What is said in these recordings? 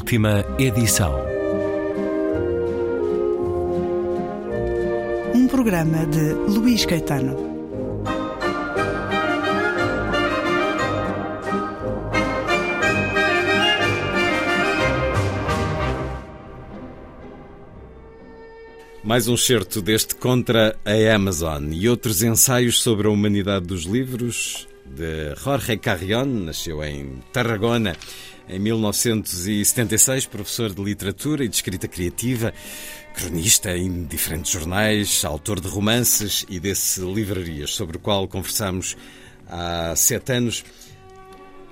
Última edição. Um programa de Luís Caetano. Mais um certo deste contra a Amazon e outros ensaios sobre a humanidade dos livros de Jorge Carrion, nasceu em Tarragona em 1976, professor de literatura e de escrita criativa, cronista em diferentes jornais, autor de romances e desse livrarias, sobre o qual conversamos há sete anos.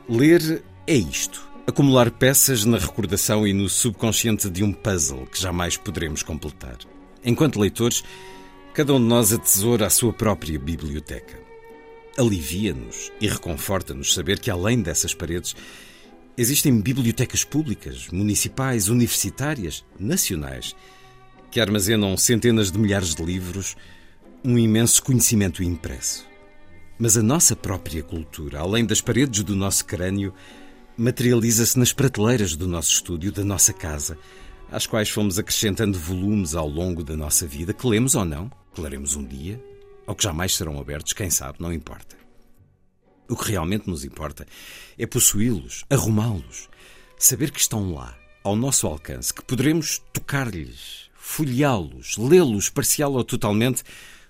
Ler é isto. Acumular peças na recordação e no subconsciente de um puzzle que jamais poderemos completar. Enquanto leitores, cada um de nós atesoura a sua própria biblioteca. Alivia-nos e reconforta-nos saber que, além dessas paredes, existem bibliotecas públicas, municipais, universitárias, nacionais, que armazenam centenas de milhares de livros, um imenso conhecimento impresso. Mas a nossa própria cultura, além das paredes do nosso crânio, materializa-se nas prateleiras do nosso estúdio, da nossa casa, às quais fomos acrescentando volumes ao longo da nossa vida, que lemos ou não, que leremos um dia, ou que jamais serão abertos, quem sabe, não importa. O que realmente nos importa é possuí-los, arrumá-los, saber que estão lá, ao nosso alcance, que poderemos tocar-lhes, folheá-los, lê-los parcial ou totalmente,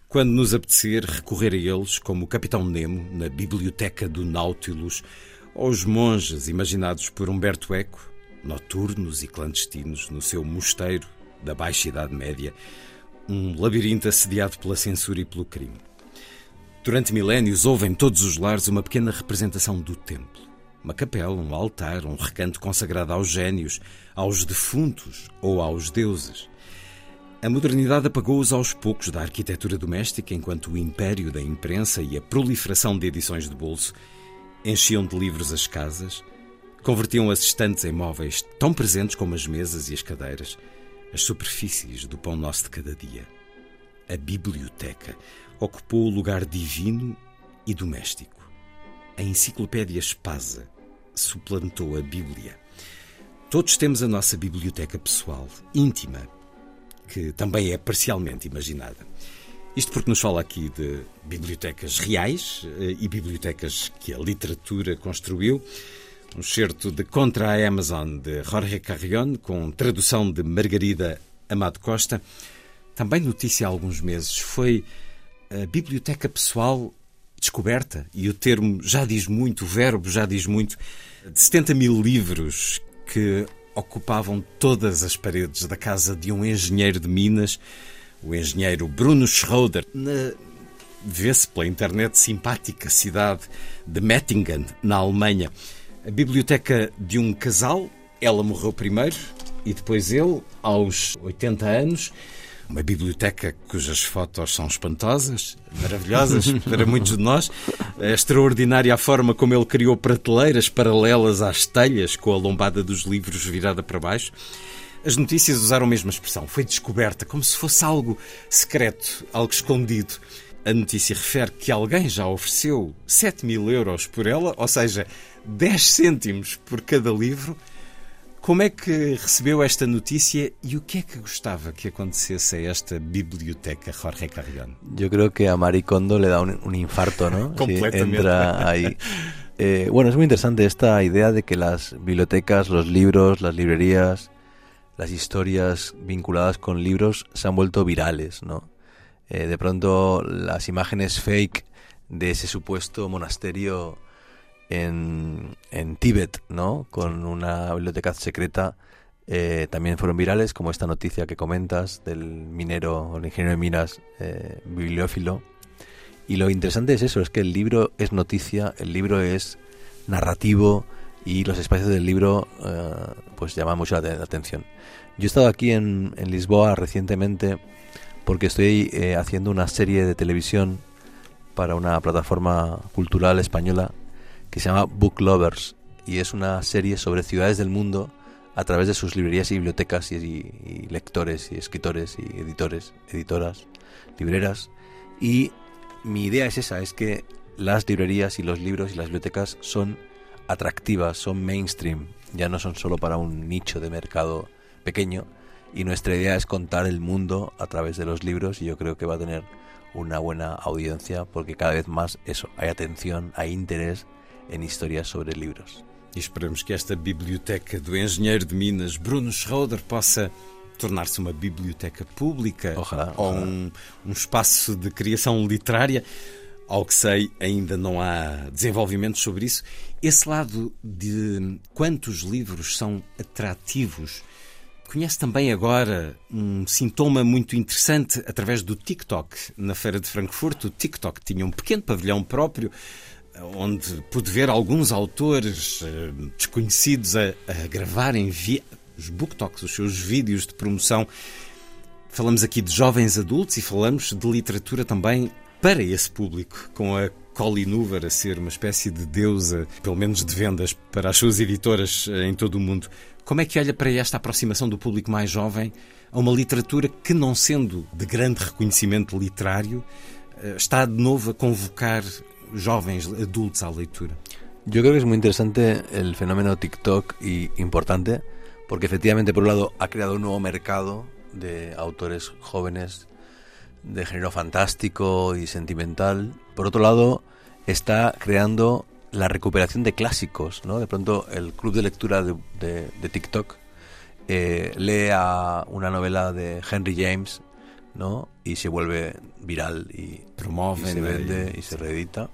quando nos apetecer recorrer a eles, como o Capitão Nemo na biblioteca do Nautilus, ou os monges imaginados por Humberto Eco, noturnos e clandestinos no seu mosteiro da Baixa Idade Média, um labirinto assediado pela censura e pelo crime. Durante milénios houve em todos os lares uma pequena representação do templo. Uma capela, um altar, um recanto consagrado aos gênios, aos defuntos ou aos deuses. A modernidade apagou-os aos poucos da arquitetura doméstica, enquanto o império da imprensa e a proliferação de edições de bolso enchiam de livros as casas, convertiam as estantes em móveis tão presentes como as mesas e as cadeiras, as superfícies do pão nosso de cada dia. A biblioteca ocupou o lugar divino e doméstico. A enciclopédia Espasa suplantou a Bíblia. Todos temos a nossa biblioteca pessoal, íntima, que também é parcialmente imaginada. Isto porque nos fala aqui de bibliotecas reais eh, e bibliotecas que a literatura construiu. Um certo de Contra a Amazon de Jorge Carrion, com tradução de Margarida Amado Costa. Também notícia há alguns meses foi a biblioteca pessoal descoberta, e o termo já diz muito, o verbo já diz muito, de 70 mil livros que ocupavam todas as paredes da casa de um engenheiro de Minas, o engenheiro Bruno Schroeder, na vê-se pela internet simpática cidade de Mettingen, na Alemanha. A biblioteca de um casal, ela morreu primeiro e depois ele, aos 80 anos, uma biblioteca cujas fotos são espantosas, maravilhosas para muitos de nós. É extraordinária a forma como ele criou prateleiras paralelas às telhas, com a lombada dos livros virada para baixo. As notícias usaram a mesma expressão. Foi descoberta, como se fosse algo secreto, algo escondido. A notícia refere que alguém já ofereceu 7 mil euros por ela, ou seja, 10 cêntimos por cada livro, como é que recebeu esta notícia y e o que é que gostava que acontecesse a esta biblioteca Jorge Carrión? Yo creo que a Maricondo le da un, infarto, ¿no? Completamente. entra ahí. Eh, bueno, es muy interesante esta idea de que las bibliotecas, los libros, las librerías, las historias vinculadas con libros se han vuelto virales, ¿no? Eh, de pronto las imágenes fake de ese supuesto monasterio en, en Tíbet, ¿no? Con una biblioteca secreta. Eh, también fueron virales, como esta noticia que comentas del minero, el ingeniero de minas eh, bibliófilo. Y lo interesante es eso, es que el libro es noticia, el libro es narrativo y los espacios del libro eh, pues llaman mucho la, atención. Yo he estado aquí en, en Lisboa recientemente porque estoy haciendo una serie de televisión para una plataforma cultural española que se llama Book Lovers y es una serie sobre ciudades del mundo a través de sus librerías y bibliotecas y, lectores y escritores y editores, editoras, libreras. Y mi idea es esa, es que las librerías y los libros y las bibliotecas son atractivas, son mainstream, ya no son solo para un nicho de mercado pequeño, y nuestra idea es contar el mundo a través de los libros y yo creo que va a tener una buena audiencia porque cada vez más eso, hay atención, hay interés en historias sobre libros. E esperamos que esta biblioteca do engenheiro de Minas, Bruno Schroeder, possa tornar-se uma biblioteca pública Ojalá, ou ojalá. um, um espaço de criação literária. Ao que sei, ainda não há desenvolvimentos sobre isso. Esse lado de quantos livros são atrativos. Conhece também agora um sintoma muito interessante através do TikTok. Na Feira de Frankfurt, o TikTok tinha um pequeno pavilhão próprio onde pude ver alguns autores eh, desconhecidos a, a gravarem os booktalks, os seus vídeos de promoção. Falamos aqui de jovens adultos e falamos de literatura também para esse público, com a Colleen Hoover a ser uma espécie de deusa, pelo menos de vendas, para as suas editoras eh, em todo o mundo. Como é que olha para esta aproximação do público mais jovem a uma literatura que, não sendo de grande reconhecimento literário, eh, está de novo a convocar jovens adultos à leitura? Yo creo que es muy interesante el fenómeno TikTok y importante porque efectivamente por un lado ha creado un nuevo mercado de autores jóvenes de género fantástico y sentimental. Por otro lado está creando la recuperación de clásicos, ¿no? De pronto el club de lectura de, TikTok eh, lee a una novela de Henry James, ¿no? Y se vuelve viral y, se vende y se reedita.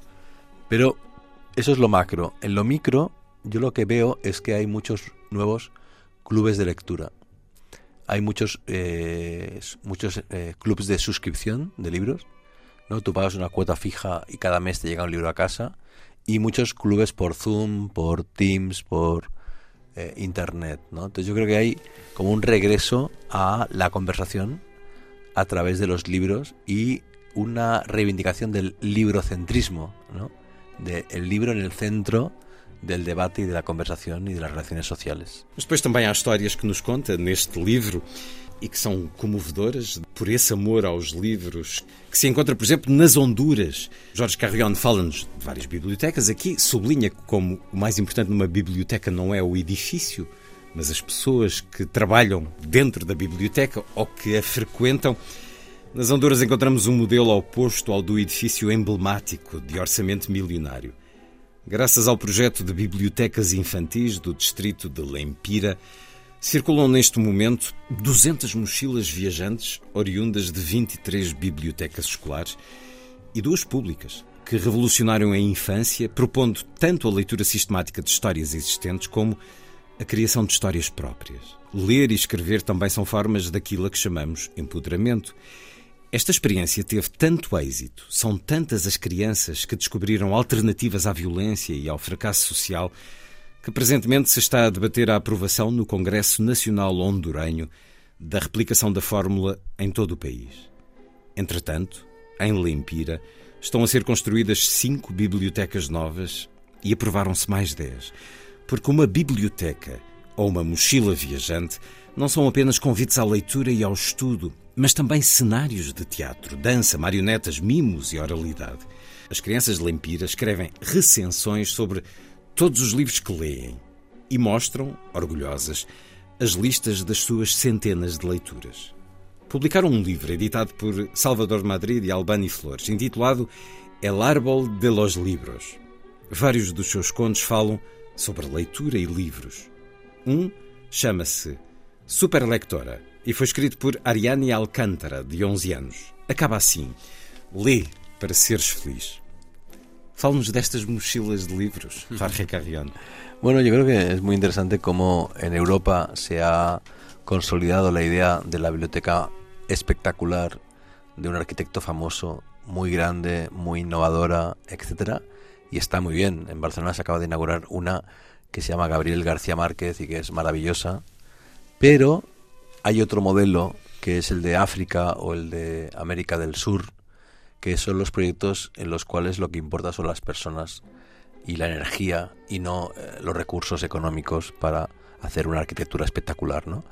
Pero eso es lo macro. En lo micro, yo lo que veo es que hay muchos nuevos clubes de lectura. Hay muchos, eh, muchos eh, clubes de suscripción de libros. ¿no? Tú pagas una cuota fija y cada mes te llega un libro a casa. Y muchos clubes por Zoom, por Teams, por eh, Internet. ¿no? Entonces yo creo que hay como un regreso a la conversación a través de los libros y una reivindicación del librocentrismo, ¿no? De el libro en el centro del debate y de la conversación y de las relaciones sociales. Mas depois também há histórias que nos conta neste livro e que são comovedoras por esse amor aos livros que se encontra, por exemplo, nas Honduras. Jorge Carrion fala-nos de várias bibliotecas. Aqui sublinha como o mais importante numa biblioteca não é o edifício, mas as pessoas que trabalham dentro da biblioteca ou que a frequentam. Nas Honduras encontramos um modelo oposto ao do edifício emblemático de orçamento milionário. Graças ao projeto de bibliotecas infantis do distrito de Lempira, circulam neste momento 200 mochilas viajantes oriundas de 23 bibliotecas escolares e duas públicas, que revolucionaram a infância, propondo tanto a leitura sistemática de histórias existentes como a criação de histórias próprias. Ler e escrever também são formas daquilo a que chamamos empoderamento. Esta experiência teve tanto êxito, são tantas as crianças que descobriram alternativas à violência e ao fracasso social, que presentemente se está a debater a aprovação no Congresso Nacional Hondurenho da replicação da fórmula em todo o país. Entretanto, em Lempira, estão a ser construídas cinco bibliotecas novas e aprovaram-se mais dez. Porque uma biblioteca ou uma mochila viajante não são apenas convites à leitura e ao estudo, mas também cenários de teatro, dança, marionetas, mimos e oralidade. As crianças de Lempira escrevem recensões sobre todos os livros que leem e mostram, orgulhosas, as listas das suas centenas de leituras. Publicaram um livro editado por Salvador Madrid e Albani Flores, intitulado El Árbol de los Libros. Vários dos seus contos falam sobre leitura e livros. Um chama-se Superlectora e foi escrito por Ariane Alcântara, de 11 anos. Acaba assim: Lê para seres feliz. Fala-nos destas mochilas de livros, Jorge Carrión. Bueno, yo creo que es muy interesante cómo en Europa se ha consolidado la idea de la biblioteca espectacular de un arquitecto famoso, muy grande, muy innovadora, etcétera, y está muy bien. En Barcelona se acaba de inaugurar una que se llama Gabriel García Márquez y que es maravillosa, pero hay otro modelo que es el de África o el de América del Sur, que son los proyectos en los cuales lo que importa son las personas y la energía y no eh, los recursos económicos para hacer una arquitectura espectacular, ¿no?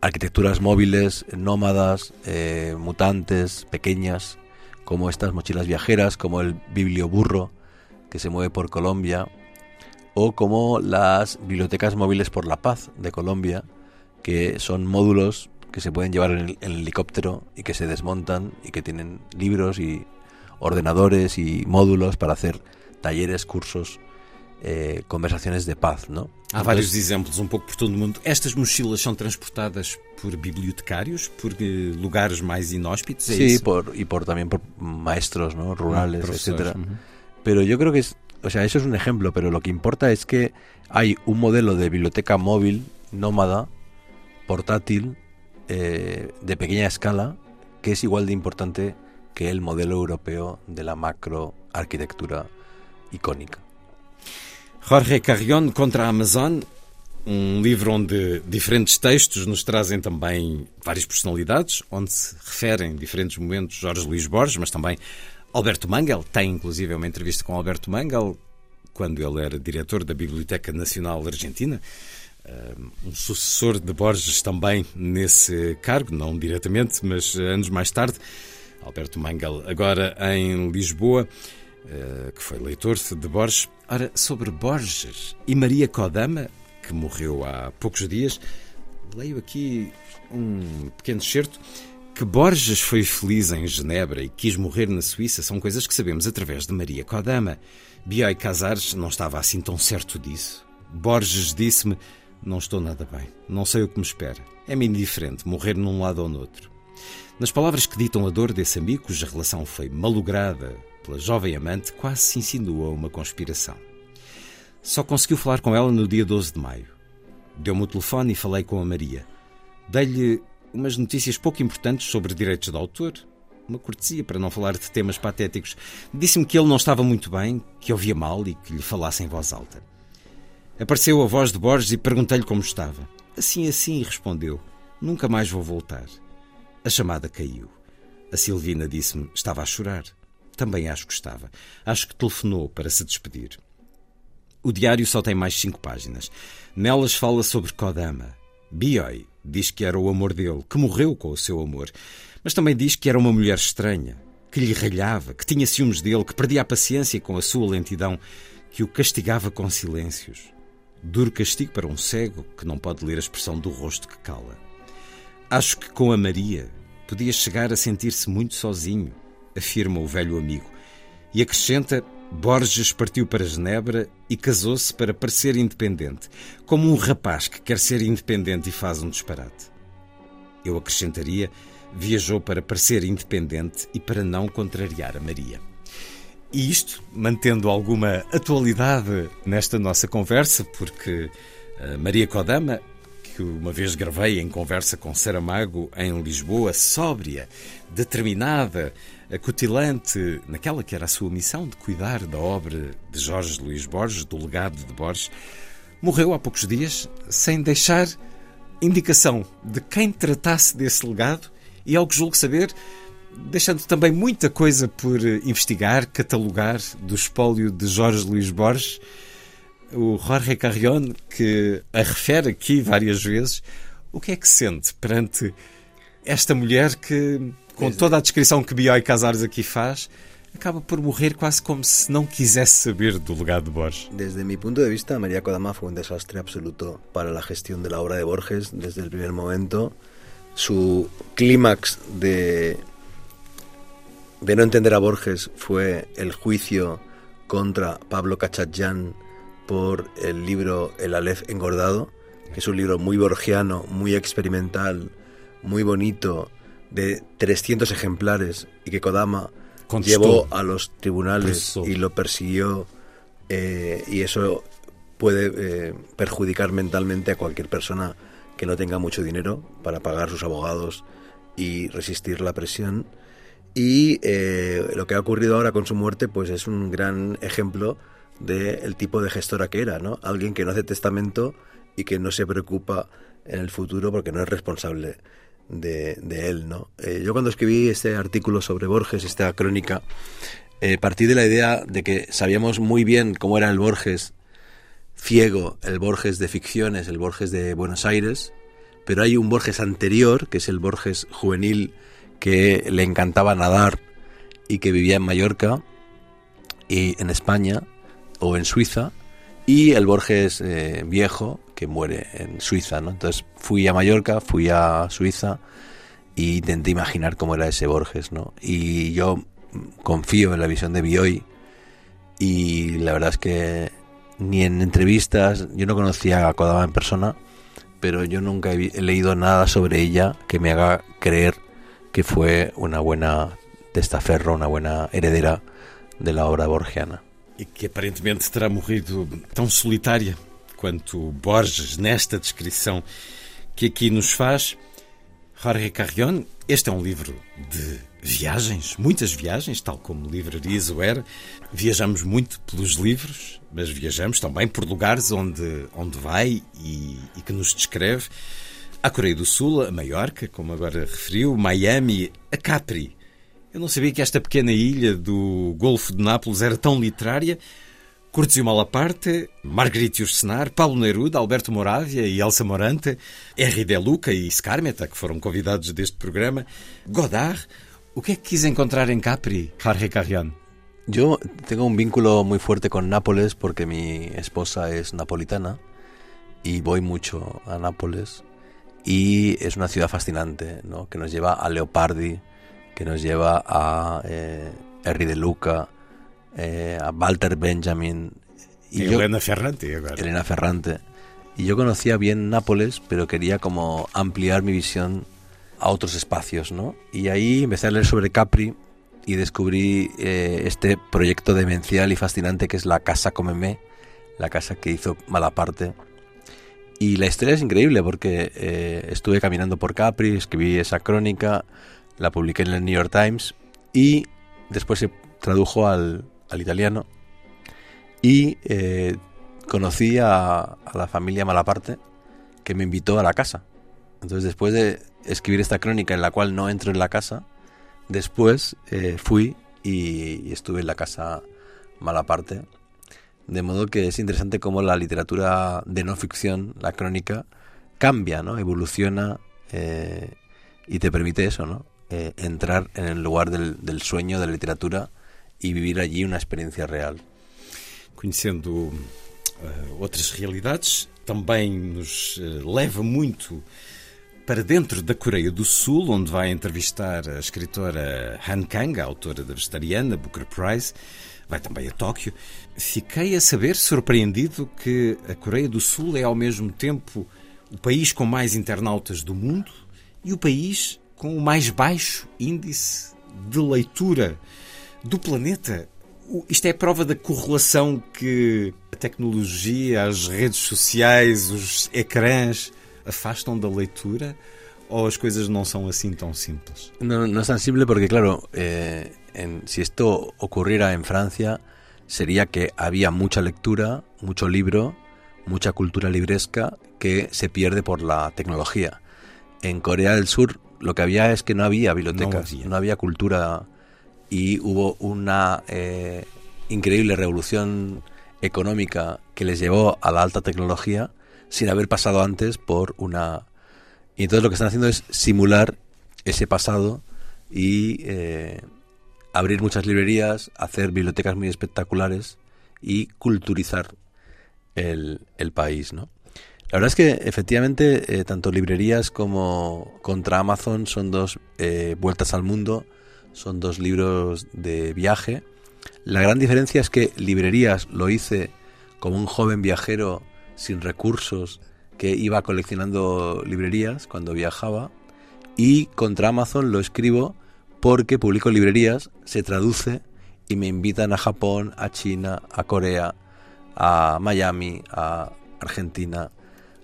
Arquitecturas móviles, nómadas, eh, mutantes, pequeñas, como estas mochilas viajeras, como el biblioburro que se mueve por Colombia, o como las bibliotecas móviles por la paz de Colombia, que son módulos que se pueden llevar en el, helicóptero y que se desmontan y que tienen libros y ordenadores y módulos para hacer talleres, cursos, eh, conversaciones de paz, ¿no? Há vários exemplos um pouco por todo o mundo. Estas mochilas são transportadas por bibliotecários, por eh, lugares mais inhóspitos, ¿é Sí, por, y por también por maestros ¿no? rurales, mm, etcétera. Pero yo creo que es, o sea, eso es un ejemplo, pero lo que importa es que hay un modelo de biblioteca móvil, nómada, portátil, eh, de pequeña escala, que es igual de importante que el modelo europeo de la macro arquitectura icónica. Jorge Carrion contra Amazon, um livro onde diferentes textos nos trazem também várias personalidades, onde se referem diferentes momentos Jorge Luís Borges, mas também Alberto Mangel. Tem inclusive uma entrevista com Alberto Mangel, quando ele era diretor da Biblioteca Nacional Argentina. Eh, um sucessor de Borges também nesse cargo, não diretamente, mas anos mais tarde. Alberto Mangel, agora em Lisboa. Eh, que foi leitor de Borges. Ora, sobre Borges e Maria Kodama, que morreu há poucos dias, leio aqui um pequeno certo. Que Borges foi feliz em Genebra e quis morrer na Suíça são coisas que sabemos através de Maria Kodama. Bioy Casares não estava assim tão certo disso. Borges disse-me: Não estou nada bem, não sei o que me espera. É-me indiferente morrer num lado ou no outro. Nas palavras que ditam a dor desse amigo, cuja relação foi malograda pela jovem amante, quase se insinua uma conspiração. Só conseguiu falar com ela no dia 12 de maio. Deu-me o telefone e falei com a Maria. Dei-lhe umas notícias pouco importantes sobre direitos de autor, uma cortesia para não falar de temas patéticos. Disse-me que ele não estava muito bem, que ouvia mal e que lhe falasse em voz alta. Apareceu a voz de Borges e perguntei-lhe como estava. Assim, assim, respondeu. Nunca mais vou voltar. A chamada caiu. A Silvina disse-me estava a chorar. Também acho que estava. Acho que telefonou para se despedir. O diário só tem mais cinco páginas. Nelas fala sobre Kodama. Bioy diz que era o amor dele, que morreu com o seu amor. Mas também diz que era uma mulher estranha, que lhe ralhava, que tinha ciúmes dele, que perdia a paciência com a sua lentidão, que o castigava com silêncios. Duro castigo para um cego que não pode ler a expressão do rosto que cala. Acho que com a Maria podia chegar a sentir-se muito sozinho, afirma o velho amigo. E acrescenta: Borges partiu para Genebra e casou-se para parecer independente, como um rapaz que quer ser independente e faz um disparate. Eu acrescentaria: viajou para parecer independente e para não contrariar a Maria. E isto, mantendo alguma atualidade nesta nossa conversa, porque eh, Maria Kodama que uma vez gravei em conversa com Saramago em Lisboa, sóbria, determinada, acutilante, naquela que era a sua missão de cuidar da obra de Jorge Luís Borges, do legado de Borges, morreu há poucos dias sem deixar indicação de quem tratasse desse legado e, ao que julgo saber, deixando também muita coisa por investigar, catalogar do espólio de Jorge Luís Borges o Jorge Carrion, que a refere aqui várias vezes, o que é que sente perante esta mulher que, com toda a descrição que Bioy Casares aqui faz, acaba por morrer quase como se não quisesse saber do legado de Borges. Desde mi punto de vista, María Kodama fue un desastre absoluto para la gestión de la obra de Borges desde el primer momento. Su clímax de, de no entender a Borges fue el juicio contra Pablo Cachatyan por el libro El Aleph engordado, que es un libro muy borgiano, muy experimental, muy bonito, de 300 ejemplares y que Kodama llevó a los tribunales y lo persiguió eh, y eso puede eh, perjudicar mentalmente a cualquier persona que no tenga mucho dinero para pagar sus abogados y resistir la presión. Y eh, lo que ha ocurrido ahora con su muerte, pues es un gran ejemplo del tipo de gestora que era, ¿no? Alguien que no hace testamento y que no se preocupa en el futuro porque no es responsable de, él, ¿no? Eh, yo cuando escribí este artículo sobre Borges, esta crónica, eh, partí de la idea de que sabíamos muy bien cómo era el Borges ciego, el Borges de ficciones, el Borges de Buenos Aires, pero hay un Borges anterior, que es el Borges juvenil que le encantaba nadar y que vivía en Mallorca y en España o en Suiza y el Borges eh, viejo muere en Suiza, ¿no? Entonces fui a Mallorca, fui a Suiza e intenté imaginar cómo era ese Borges, ¿no? Y yo confío en la visión de Bioy y la verdad es que ni en entrevistas, yo no conocía a Kodama en persona, pero yo nunca he, leído nada sobre ella que me haga creer que fue una buena testaferro, una buena heredera de la obra borgiana. E que aparentemente terá morrido tão solitária quanto Borges nesta descrição que aqui nos faz. Jorge Carrion, este é um livro de viagens, muitas viagens, tal como Livraria era. Viajamos muito pelos livros, mas viajamos também por lugares onde, onde vai e, e que nos descreve. A Coreia do Sul, a Maiorca, como agora referiu, Miami, a Capri. Eu não sabia que esta pequena ilha do Golfo de Nápoles era tão literária. Curtis Malaparte, Marguerite Ursenar, Paulo Neruda, Alberto Moravia e Elsa Morante, R. De Luca e Scarmeta, que foram convidados deste programa, Godard. O que é que quis encontrar em Capri, Jorge Carrión? Yo tengo un vínculo muy fuerte con Nápoles porque mi esposa es napolitana y voy mucho a Nápoles y es una ciudad fascinante, ¿no? que nos lleva a Leopardi, que nos lleva a eh, Henry de Luca, eh, a Walter Benjamin. Y, Elena Ferrante. Elena Ferrante. Y yo conocía bien Nápoles, pero quería como ampliar mi visión a otros espacios, ¿no? Y ahí empecé a leer sobre Capri y descubrí eh, este proyecto demencial y fascinante que es la Casa Comemé, la casa que hizo Malaparte. Y la historia es increíble porque eh, estuve caminando por Capri, escribí esa crónica, la publiqué en el New York Times y después se tradujo al, al italiano y eh, conocí a, la familia Malaparte que me invitó a la casa. Entonces después de escribir esta crónica en la cual no entro en la casa, después eh, fui y, estuve en la casa Malaparte. De modo que es interesante cómo la literatura de no ficción, la crónica, cambia, ¿no? evoluciona eh, y te permite eso, ¿no? entrar en el lugar del sueño de la literatura e viver allí uma experiência real. Conhecendo uh, outras realidades, também nos uh, leva muito para dentro da Coreia do Sul, onde vai entrevistar a escritora Han Kang, a autora da Vegetariana, Booker Prize. Vai também a Tóquio. Fiquei a saber, surpreendido, que a Coreia do Sul é ao mesmo tempo o país com mais internautas do mundo e o país com o mais baixo índice de leitura do planeta. Isto é prova da correlação que a tecnologia, as redes sociais, os ecrãs afastam da leitura ou as coisas não são assim tão simples? Não, não é tão simples porque, claro, eh, en, si esto ocurriera en Francia, sería que había mucha lectura, mucho libro, mucha cultura libresca que se pierde por la tecnología. En Corea del Sur lo que había es que no había bibliotecas, no había, no había cultura y hubo una eh, increíble revolución económica que les llevó a la alta tecnología sin haber pasado antes por una... Y entonces lo que están haciendo es simular ese pasado y eh, abrir muchas librerías, hacer bibliotecas muy espectaculares y culturizar el, país, ¿no? La verdad es que efectivamente eh, tanto librerías como contra Amazon son dos vueltas al mundo son dos libros de viaje. La gran diferencia es que Librerías lo hice como un joven viajero sin recursos que iba coleccionando librerías cuando viajaba y contra Amazon lo escribo porque publico librerías, se traduce y me invitan a Japón, a China, a Corea, a Miami, a Argentina,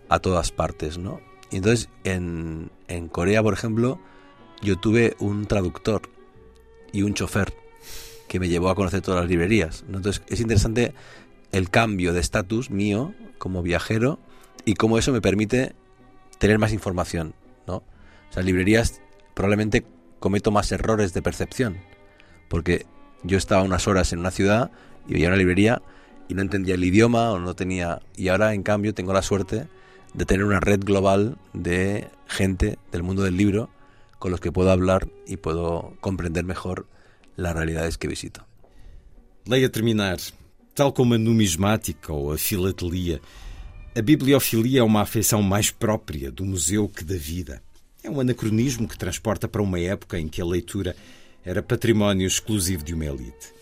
a todas partes, ¿no? Entonces en, en Corea, por ejemplo, yo tuve un traductor y un chofer que me llevó a conocer todas las librerías. Entonces es interesante el cambio de estatus mío como viajero y cómo eso me permite tener más información. ¿no? O sea, librerías probablemente cometo más errores de percepción, porque yo estaba unas horas en una ciudad y veía una librería y no entendía el idioma o no tenía... Y ahora, en cambio, tengo la suerte de tener una red global de gente del mundo del libro con los que puedo hablar y puedo comprender mejor las realidades que visito. Leia terminar Tal como a numismática ou a filatelia, a bibliofilia é uma afeição mais própria do museu que da vida. É um anacronismo que transporta para uma época em que a leitura era património exclusivo de uma elite.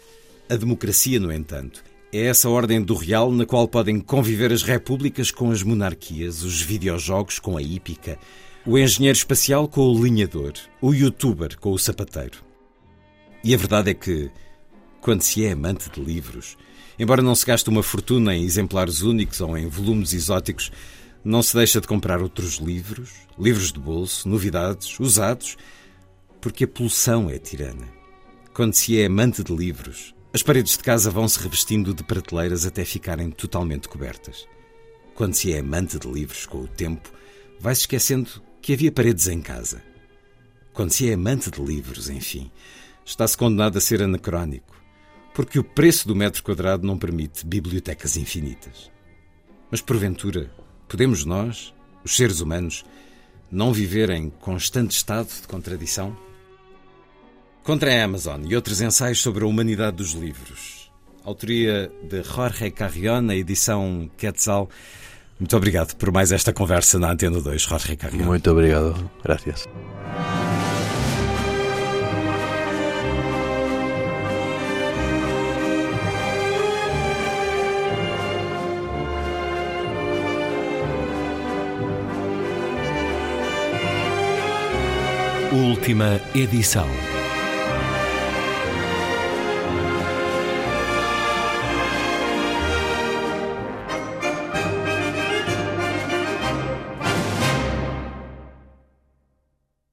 A democracia, no entanto, é essa ordem do real na qual podem conviver as repúblicas com as monarquias, os videojogos com a hípica, o engenheiro espacial com o linhador, o youtuber com o sapateiro. E a verdade é que, quando se é amante de livros, embora não se gaste uma fortuna em exemplares únicos ou em volumes exóticos, não se deixa de comprar outros livros, livros de bolso, novidades, usados, porque a pulsão é tirana. Quando se é amante de livros, as paredes de casa vão se revestindo de prateleiras até ficarem totalmente cobertas. Quando se é amante de livros com o tempo, vai-se esquecendo que havia paredes em casa. Quando se é amante de livros, enfim, está-se condenado a ser anacrónico, porque o preço do metro quadrado não permite bibliotecas infinitas. Mas porventura, podemos nós, os seres humanos, não viver em constante estado de contradição? Contra a Amazon e outros ensaios sobre a humanidade dos livros. Autoria de Jorge Carrion, a edição Quetzal. Muito obrigado por mais esta conversa na Antena 2, Jorge Carrion. Muito obrigado. Gracias. Última edição.